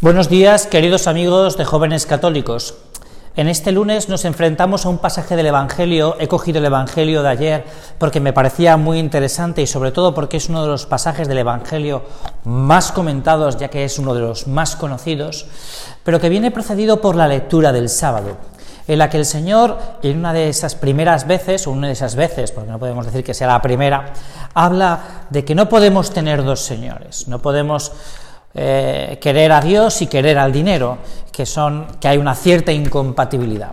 Buenos días, queridos amigos de jóvenes católicos. En este lunes nos enfrentamos a un pasaje del Evangelio. He cogido el Evangelio de ayer porque me parecía muy interesante y sobre todo porque es uno de los pasajes del Evangelio más comentados, ya que es uno de los más conocidos, pero que viene precedido por la lectura del sábado en la que el Señor, en una de esas primeras veces, o una de esas veces, porque no podemos decir que sea la primera, habla de que no podemos tener dos señores, no podemos eh, querer a Dios y querer al dinero, que, son, que hay una cierta incompatibilidad.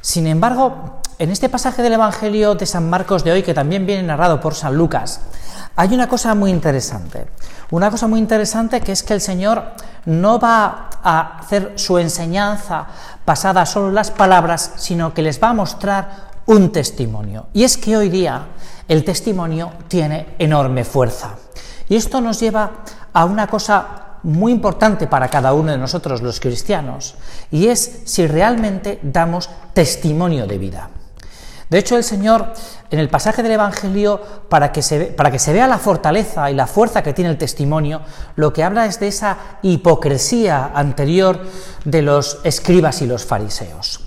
Sin embargo, en este pasaje del Evangelio de San Marcos de hoy, que también viene narrado por San Lucas, hay una cosa muy interesante. Una cosa muy interesante que es que el Señor no va a hacer su enseñanza basada solo en las palabras, sino que les va a mostrar un testimonio. Y es que hoy día el testimonio tiene enorme fuerza. Y esto nos lleva a una cosa muy importante para cada uno de nosotros los cristianos, y es si realmente damos testimonio de vida. De hecho, el Señor, en el pasaje del Evangelio, para que, se, para que se vea la fortaleza y la fuerza que tiene el testimonio, lo que habla es de esa hipocresía anterior de los escribas y los fariseos.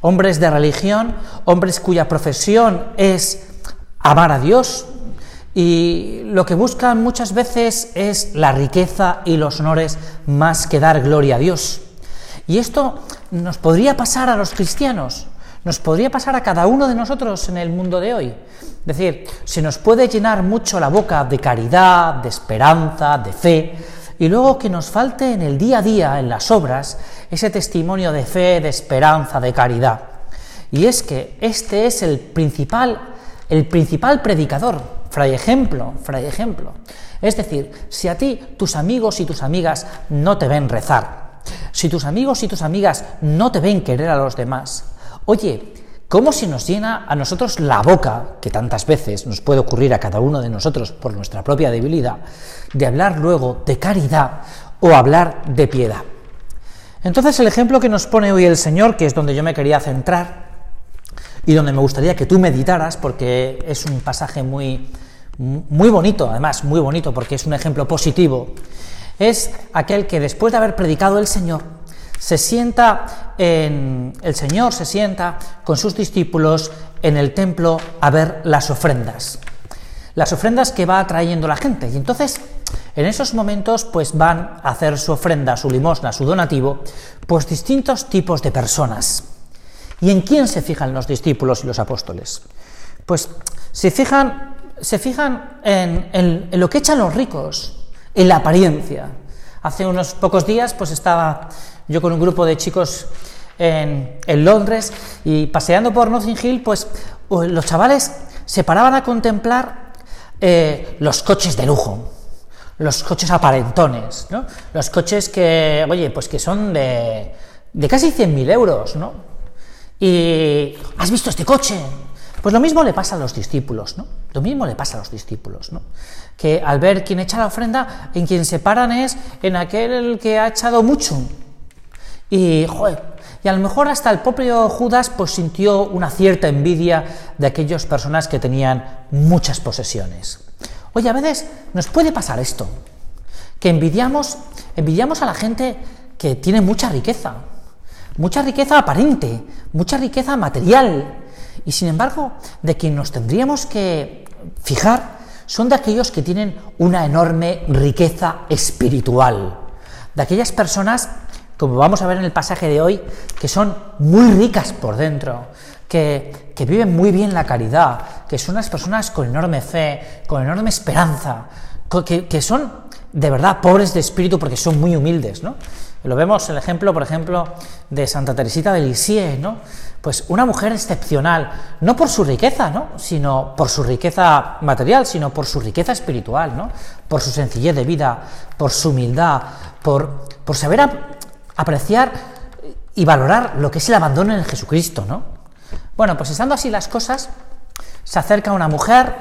Hombres de religión, hombres cuya profesión es amar a Dios, y lo que buscan muchas veces es la riqueza y los honores más que dar gloria a Dios. Y esto nos podría pasar a los cristianos, nos podría pasar a cada uno de nosotros en el mundo de hoy. Es decir, se nos puede llenar mucho la boca de caridad, de esperanza, de fe, y luego que nos falte en el día a día, en las obras, ese testimonio de fe, de esperanza, de caridad. Y es que este es el principal, el principal predicador Fray ejemplo, fray ejemplo. Es decir, si a ti tus amigos y tus amigas no te ven rezar, si tus amigos y tus amigas no te ven querer a los demás, oye, ¿cómo se nos llena a nosotros la boca, que tantas veces nos puede ocurrir a cada uno de nosotros por nuestra propia debilidad, de hablar luego de caridad o hablar de piedad? Entonces el ejemplo que nos pone hoy el Señor, que es donde yo me quería centrar, y donde me gustaría que tú meditaras, porque es un pasaje muy, muy bonito, además muy bonito, porque es un ejemplo positivo, es aquel que después de haber predicado el Señor, se sienta en, el Señor se sienta con sus discípulos en el templo a ver las ofrendas. Las ofrendas que va trayendo la gente. Y entonces, en esos momentos, pues van a hacer su ofrenda, su limosna, su donativo, pues distintos tipos de personas. ¿Y en quién se fijan los discípulos y los apóstoles? Pues se fijan, se fijan en, lo que echan los ricos, en la apariencia. Hace unos pocos días pues estaba yo con un grupo de chicos en, Londres y paseando por Notting Hill, pues los chavales se paraban a contemplar eh, los coches de lujo, los coches aparentones, ¿no? los coches que, oye, pues que son de, de casi 100.000 euros, ¿no? Y ¿has visto este coche? Pues lo mismo le pasa a los discípulos, ¿no? Lo mismo le pasa a los discípulos, ¿no? Que al ver quién echa la ofrenda, en quien se paran es en aquel que ha echado mucho. Y, joder, y a lo mejor hasta el propio Judas pues sintió una cierta envidia de aquellas personas que tenían muchas posesiones. Oye, a veces nos puede pasar esto, que envidiamos, envidiamos a la gente que tiene mucha riqueza, mucha riqueza aparente, mucha riqueza material, y sin embargo, de quien nos tendríamos que fijar son de aquellos que tienen una enorme riqueza espiritual, de aquellas personas, como vamos a ver en el pasaje de hoy, que son muy ricas por dentro, que, que viven muy bien la caridad, que son unas personas con enorme fe, con enorme esperanza, que, que son de verdad pobres de espíritu porque son muy humildes, ¿no? Lo vemos el ejemplo, por ejemplo, de Santa Teresita de Lisieux, ¿no? Pues una mujer excepcional, no por su riqueza, ¿no? Sino por su riqueza material, sino por su riqueza espiritual, ¿no? Por su sencillez de vida, por su humildad, por, por saber apreciar y valorar lo que es el abandono en Jesucristo, ¿no? Bueno, pues estando así las cosas, se acerca una mujer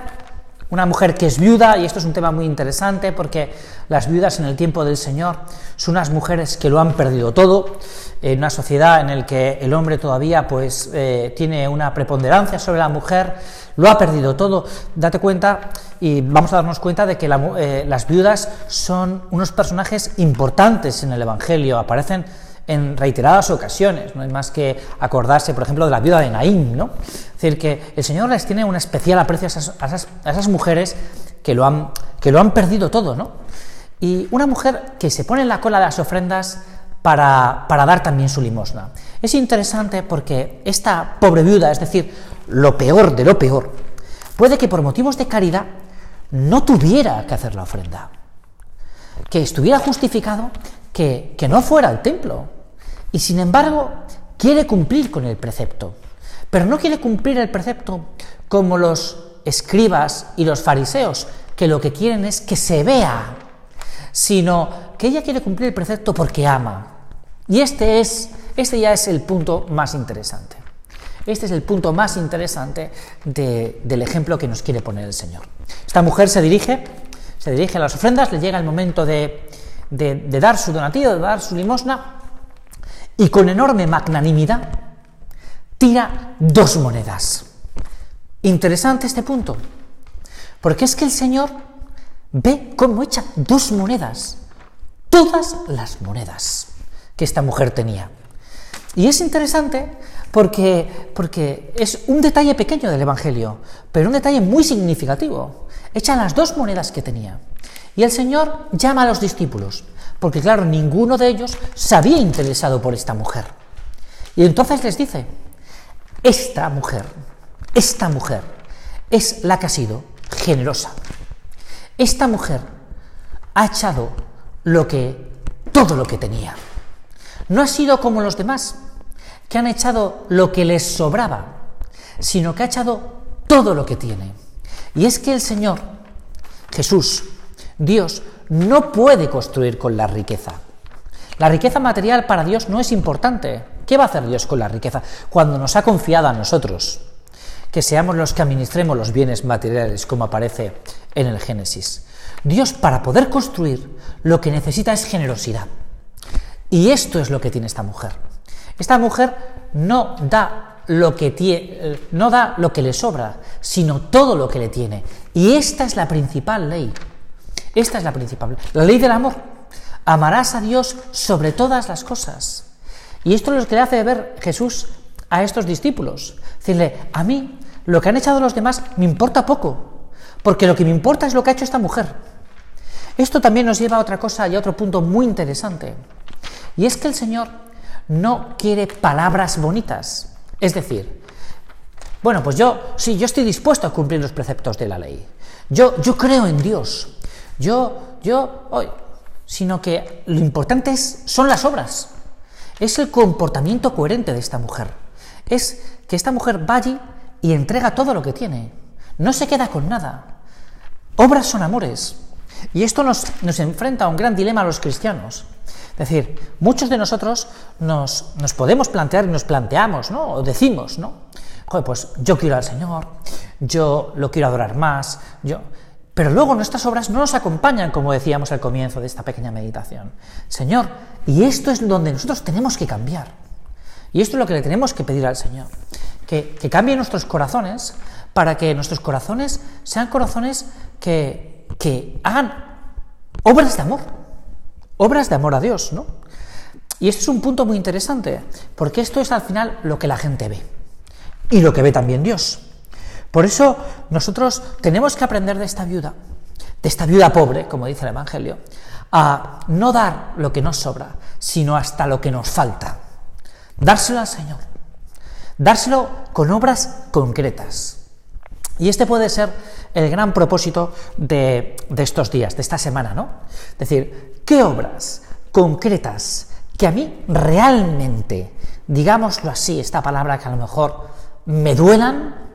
una mujer que es viuda, y esto es un tema muy interesante porque las viudas en el tiempo del Señor son unas mujeres que lo han perdido todo, en una sociedad en la que el hombre todavía pues eh, tiene una preponderancia sobre la mujer, lo ha perdido todo. Date cuenta y vamos a darnos cuenta de que eh, las viudas son unos personajes importantes en el Evangelio, aparecen en reiteradas ocasiones, no hay más que acordarse, por ejemplo, de la viuda de Naín, ¿no? Es decir, que el Señor les tiene un especial aprecio a esas, mujeres que lo, han, que lo han perdido todo, ¿no? Y una mujer que se pone en la cola de las ofrendas para, para dar también su limosna. Es interesante porque esta pobre viuda, es decir, lo peor de lo peor, puede que por motivos de caridad no tuviera que hacer la ofrenda, que estuviera justificado que, no fuera al templo. Y sin embargo, quiere cumplir con el precepto. Pero no quiere cumplir el precepto como los escribas y los fariseos, que lo que quieren es que se vea, sino que ella quiere cumplir el precepto porque ama. Y este es, este ya es el punto más interesante. Este es el punto más interesante del ejemplo que nos quiere poner el Señor. Esta mujer se dirige, se dirige a las ofrendas, le llega el momento de, de, dar su donativo, de dar su limosna, y con enorme magnanimidad tira dos monedas. Interesante este punto, porque es que el Señor ve cómo echa dos monedas, todas las monedas que esta mujer tenía. Y es interesante porque, porque es un detalle pequeño del Evangelio, pero un detalle muy significativo. Echa las dos monedas que tenía. Y el Señor llama a los discípulos, porque claro, ninguno de ellos se había interesado por esta mujer. Y entonces les dice, esta mujer, esta mujer es la que ha sido generosa. Esta mujer ha echado lo que todo lo que tenía. No ha sido como los demás, que han echado lo que les sobraba, sino que ha echado todo lo que tiene. Y es que el Señor, Jesús, Dios no puede construir con la riqueza. La riqueza material para Dios no es importante. ¿Qué va a hacer Dios con la riqueza? Cuando nos ha confiado a nosotros que seamos los que administremos los bienes materiales, como aparece en el Génesis. Dios, para poder construir, lo que necesita es generosidad. Y esto es lo que tiene esta mujer. Esta mujer no da lo que no da lo que le sobra, sino todo lo que le tiene. Y esta es la principal ley esta es la principal. La ley del amor. Amarás a Dios sobre todas las cosas. Y esto es lo que le hace ver Jesús a estos discípulos. Decirle, a mí lo que han echado los demás me importa poco, porque lo que me importa es lo que ha hecho esta mujer. Esto también nos lleva a otra cosa y a otro punto muy interesante. Y es que el Señor no quiere palabras bonitas. Es decir, bueno, pues yo, sí, yo estoy dispuesto a cumplir los preceptos de la ley. Yo, yo creo en Dios yo, yo, hoy, sino que lo importante es, son las obras, es el comportamiento coherente de esta mujer, es que esta mujer va allí y entrega todo lo que tiene, no se queda con nada. Obras son amores. Y esto nos, nos enfrenta a un gran dilema a los cristianos. Es decir, muchos de nosotros nos, nos, podemos plantear y nos planteamos, ¿no? O decimos, ¿no? Joder, pues yo quiero al Señor, yo lo quiero adorar más, yo... Pero luego nuestras obras no nos acompañan, como decíamos al comienzo de esta pequeña meditación. Señor, y esto es donde nosotros tenemos que cambiar. Y esto es lo que le tenemos que pedir al Señor. Que, que cambie nuestros corazones para que nuestros corazones sean corazones que, que hagan obras de amor. Obras de amor a Dios, ¿no? Y esto es un punto muy interesante, porque esto es al final lo que la gente ve. Y lo que ve también Dios. Por eso nosotros tenemos que aprender de esta viuda, de esta viuda pobre, como dice el Evangelio, a no dar lo que nos sobra, sino hasta lo que nos falta. Dárselo al Señor. Dárselo con obras concretas. Y este puede ser el gran propósito de, de estos días, de esta semana, ¿no? Es decir, ¿qué obras concretas que a mí realmente, digámoslo así, esta palabra que a lo mejor me duelan,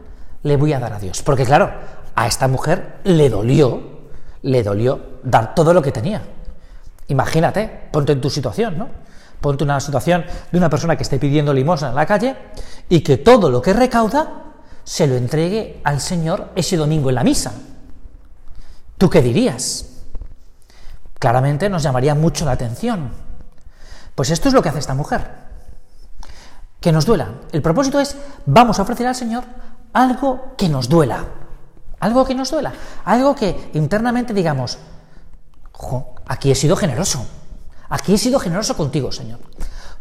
le voy a dar a Dios. Porque claro, a esta mujer le dolió, le dolió dar todo lo que tenía. Imagínate, ponte en tu situación, ¿no? Ponte una situación de una persona que esté pidiendo limosna en la calle y que todo lo que recauda se lo entregue al Señor ese domingo en la misa. ¿Tú qué dirías? Claramente nos llamaría mucho la atención. Pues esto es lo que hace esta mujer. Que nos duela. El propósito es, vamos a ofrecer al Señor algo que nos duela. Algo que nos duela. Algo que internamente digamos, aquí he sido generoso. Aquí he sido generoso contigo, Señor.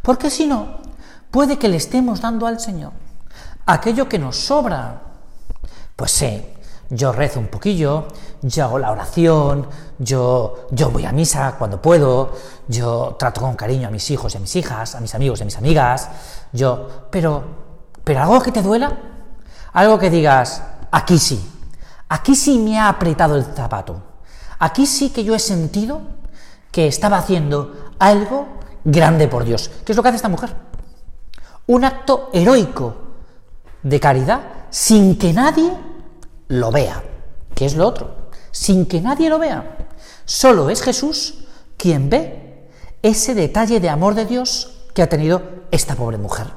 Porque si no, puede que le estemos dando al Señor aquello que nos sobra. Pues sí, yo rezo un poquillo, yo hago la oración, yo, yo voy a misa cuando puedo, yo trato con cariño a mis hijos y a mis hijas, a mis amigos y a mis amigas, yo, pero, pero algo que te duela, algo que digas, aquí sí, aquí sí me ha apretado el zapato, aquí sí que yo he sentido que estaba haciendo algo grande por Dios. ¿Qué es lo que hace esta mujer? Un acto heroico de caridad sin que nadie lo vea. ¿Qué es lo otro? Sin que nadie lo vea. Solo es Jesús quien ve ese detalle de amor de Dios que ha tenido esta pobre mujer.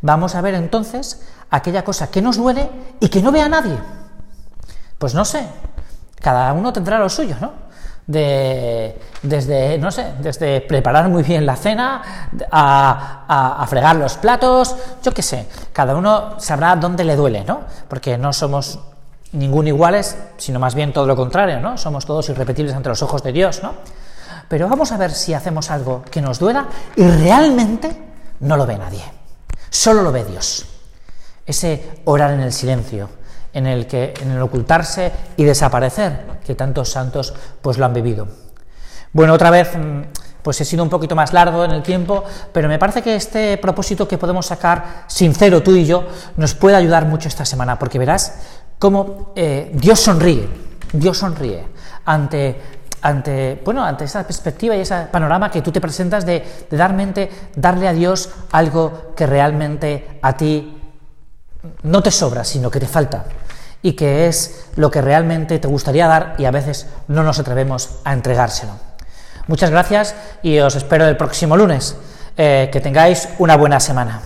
Vamos a ver entonces aquella cosa que nos duele y que no vea nadie. Pues no sé, cada uno tendrá lo suyo, ¿no? De, desde, no sé, desde preparar muy bien la cena, a, a, fregar los platos, yo qué sé, cada uno sabrá dónde le duele, ¿no? Porque no somos ningún iguales, sino más bien todo lo contrario, ¿no? Somos todos irrepetibles ante los ojos de Dios, ¿no? Pero vamos a ver si hacemos algo que nos duela y realmente no lo ve nadie, solo lo ve Dios. Ese orar en el silencio, en el que en el ocultarse y desaparecer, que tantos santos pues lo han vivido. Bueno, otra vez mm, pues he sido un poquito más largo en el tiempo, pero me parece que este propósito que podemos sacar sincero tú y yo nos puede ayudar mucho esta semana, porque verás cómo eh, Dios sonríe, Dios sonríe ante ante, bueno, ante esa perspectiva y ese panorama que tú te presentas de, de darle a Dios algo que realmente a ti no te sobra, sino que te falta y que es lo que realmente te gustaría dar y a veces no nos atrevemos a entregárselo. Muchas gracias y os espero el próximo lunes. Eh, que tengáis una buena semana.